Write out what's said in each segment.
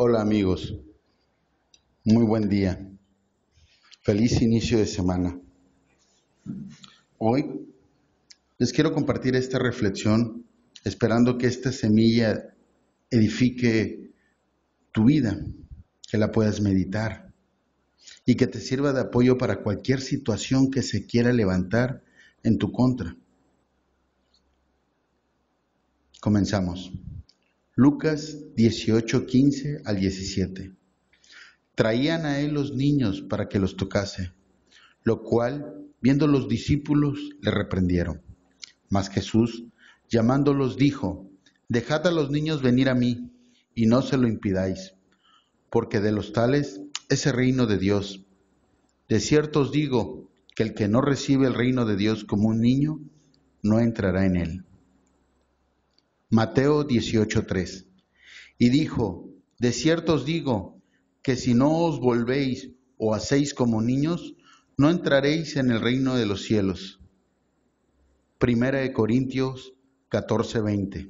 Hola amigos, muy buen día, feliz inicio de semana. Hoy les quiero compartir esta reflexión esperando que esta semilla edifique tu vida, que la puedas meditar y que te sirva de apoyo para cualquier situación que se quiera levantar en tu contra. Comenzamos. Lucas 18, 15 al 17. Traían a él los niños para que los tocase, lo cual, viendo los discípulos, le reprendieron. Mas Jesús, llamándolos, dijo, Dejad a los niños venir a mí, y no se lo impidáis, porque de los tales es el reino de Dios. De cierto os digo que el que no recibe el reino de Dios como un niño, no entrará en él. Mateo 18:3. Y dijo, de cierto os digo, que si no os volvéis o hacéis como niños, no entraréis en el reino de los cielos. Primera de Corintios 14:20.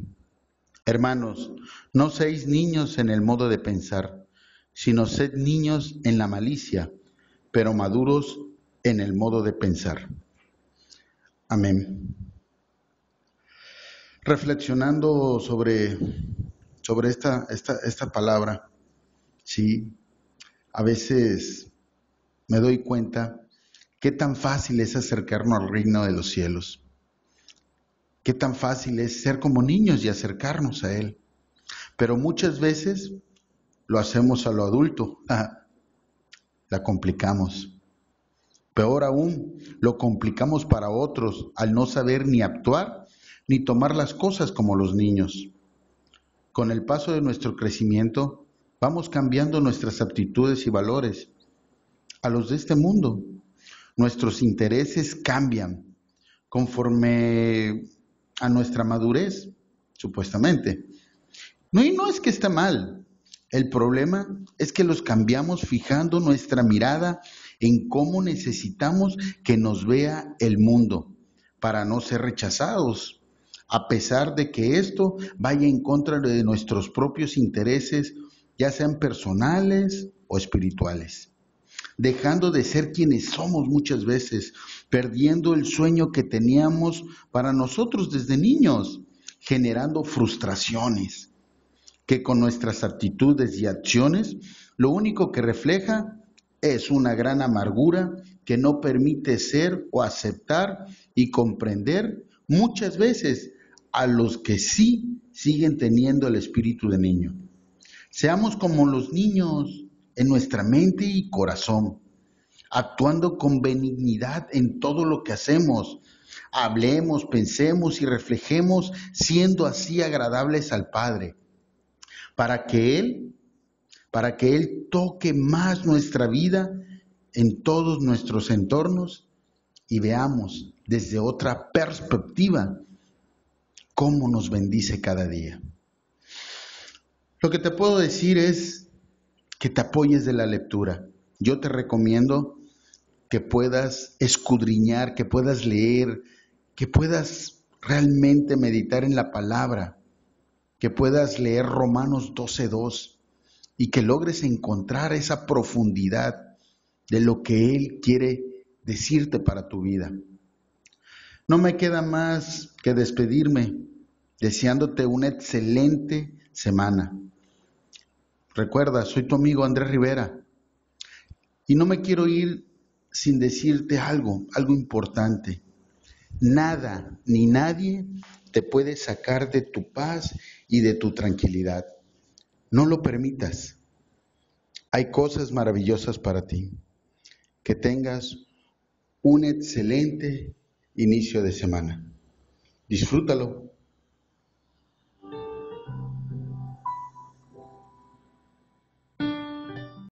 Hermanos, no seáis niños en el modo de pensar, sino sed niños en la malicia, pero maduros en el modo de pensar. Amén reflexionando sobre, sobre esta, esta, esta palabra, sí, a veces me doy cuenta qué tan fácil es acercarnos al reino de los cielos, qué tan fácil es ser como niños y acercarnos a Él. Pero muchas veces lo hacemos a lo adulto, la complicamos. Peor aún, lo complicamos para otros al no saber ni actuar ni tomar las cosas como los niños. Con el paso de nuestro crecimiento, vamos cambiando nuestras aptitudes y valores a los de este mundo. Nuestros intereses cambian conforme a nuestra madurez, supuestamente. No, y no es que está mal. El problema es que los cambiamos fijando nuestra mirada en cómo necesitamos que nos vea el mundo para no ser rechazados a pesar de que esto vaya en contra de nuestros propios intereses, ya sean personales o espirituales. Dejando de ser quienes somos muchas veces, perdiendo el sueño que teníamos para nosotros desde niños, generando frustraciones, que con nuestras actitudes y acciones lo único que refleja es una gran amargura que no permite ser o aceptar y comprender muchas veces a los que sí siguen teniendo el espíritu de niño. Seamos como los niños en nuestra mente y corazón, actuando con benignidad en todo lo que hacemos. Hablemos, pensemos y reflejemos siendo así agradables al Padre, para que Él, para que Él toque más nuestra vida en todos nuestros entornos y veamos desde otra perspectiva cómo nos bendice cada día. Lo que te puedo decir es que te apoyes de la lectura. Yo te recomiendo que puedas escudriñar, que puedas leer, que puedas realmente meditar en la palabra, que puedas leer Romanos 12.2 y que logres encontrar esa profundidad de lo que Él quiere decirte para tu vida. No me queda más que despedirme deseándote una excelente semana. Recuerda, soy tu amigo Andrés Rivera y no me quiero ir sin decirte algo, algo importante. Nada ni nadie te puede sacar de tu paz y de tu tranquilidad. No lo permitas. Hay cosas maravillosas para ti. Que tengas un excelente inicio de semana. Disfrútalo.